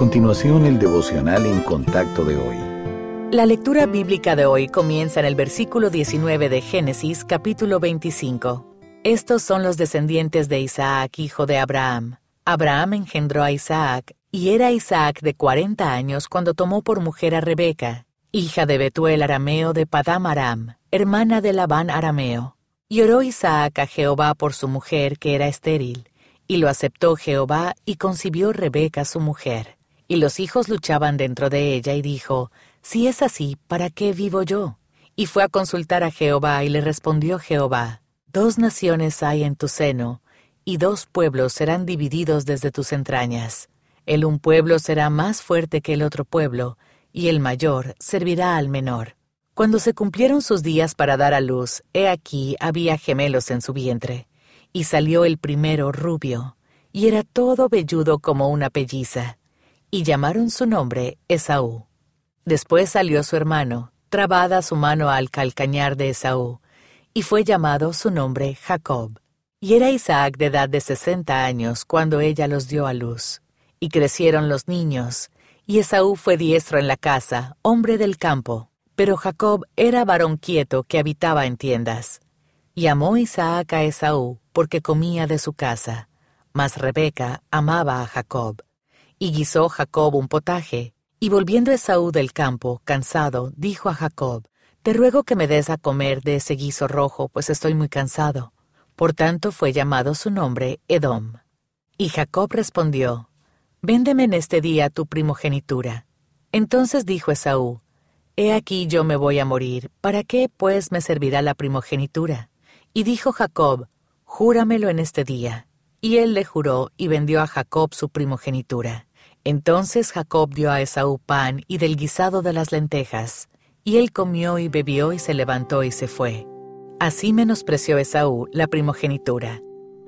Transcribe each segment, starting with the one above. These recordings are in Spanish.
continuación el devocional en contacto de hoy. La lectura bíblica de hoy comienza en el versículo 19 de Génesis capítulo 25. Estos son los descendientes de Isaac, hijo de Abraham. Abraham engendró a Isaac, y era Isaac de cuarenta años cuando tomó por mujer a Rebeca, hija de Betuel arameo de Padam Aram, hermana de Labán arameo. Y oró Isaac a Jehová por su mujer que era estéril, y lo aceptó Jehová y concibió Rebeca su mujer. Y los hijos luchaban dentro de ella y dijo, Si es así, ¿para qué vivo yo? Y fue a consultar a Jehová y le respondió Jehová, Dos naciones hay en tu seno, y dos pueblos serán divididos desde tus entrañas. El un pueblo será más fuerte que el otro pueblo, y el mayor servirá al menor. Cuando se cumplieron sus días para dar a luz, he aquí había gemelos en su vientre. Y salió el primero rubio, y era todo velludo como una pelliza y llamaron su nombre Esaú. Después salió su hermano, trabada su mano al calcañar de Esaú, y fue llamado su nombre Jacob. Y era Isaac de edad de sesenta años cuando ella los dio a luz. Y crecieron los niños, y Esaú fue diestro en la casa, hombre del campo, pero Jacob era varón quieto que habitaba en tiendas. Y amó Isaac a Esaú porque comía de su casa, mas Rebeca amaba a Jacob. Y guisó Jacob un potaje, y volviendo Esaú del campo, cansado, dijo a Jacob, Te ruego que me des a comer de ese guiso rojo, pues estoy muy cansado. Por tanto fue llamado su nombre Edom. Y Jacob respondió, Véndeme en este día tu primogenitura. Entonces dijo Esaú, He aquí yo me voy a morir, ¿para qué pues me servirá la primogenitura? Y dijo Jacob, Júramelo en este día. Y él le juró y vendió a Jacob su primogenitura. Entonces Jacob dio a Esaú pan y del guisado de las lentejas, y él comió y bebió y se levantó y se fue. Así menospreció Esaú la primogenitura.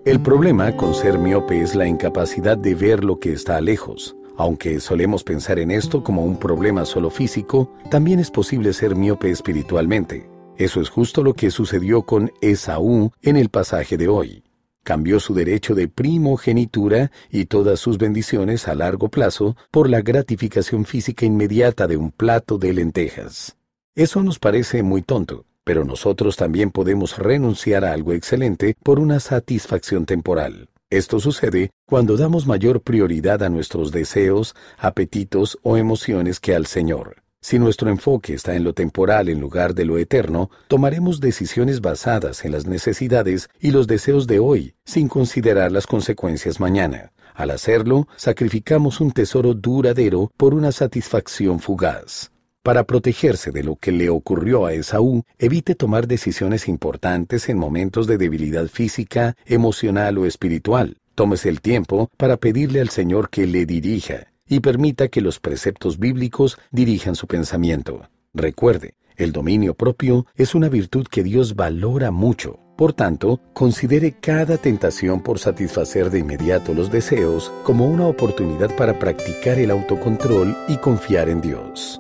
El problema con ser miope es la incapacidad de ver lo que está lejos. Aunque solemos pensar en esto como un problema solo físico, también es posible ser miope espiritualmente. Eso es justo lo que sucedió con Esaú en el pasaje de hoy cambió su derecho de primogenitura y todas sus bendiciones a largo plazo por la gratificación física inmediata de un plato de lentejas. Eso nos parece muy tonto, pero nosotros también podemos renunciar a algo excelente por una satisfacción temporal. Esto sucede cuando damos mayor prioridad a nuestros deseos, apetitos o emociones que al Señor. Si nuestro enfoque está en lo temporal en lugar de lo eterno, tomaremos decisiones basadas en las necesidades y los deseos de hoy, sin considerar las consecuencias mañana. Al hacerlo, sacrificamos un tesoro duradero por una satisfacción fugaz. Para protegerse de lo que le ocurrió a Esaú, evite tomar decisiones importantes en momentos de debilidad física, emocional o espiritual. Tómese el tiempo para pedirle al Señor que le dirija y permita que los preceptos bíblicos dirijan su pensamiento. Recuerde, el dominio propio es una virtud que Dios valora mucho. Por tanto, considere cada tentación por satisfacer de inmediato los deseos como una oportunidad para practicar el autocontrol y confiar en Dios.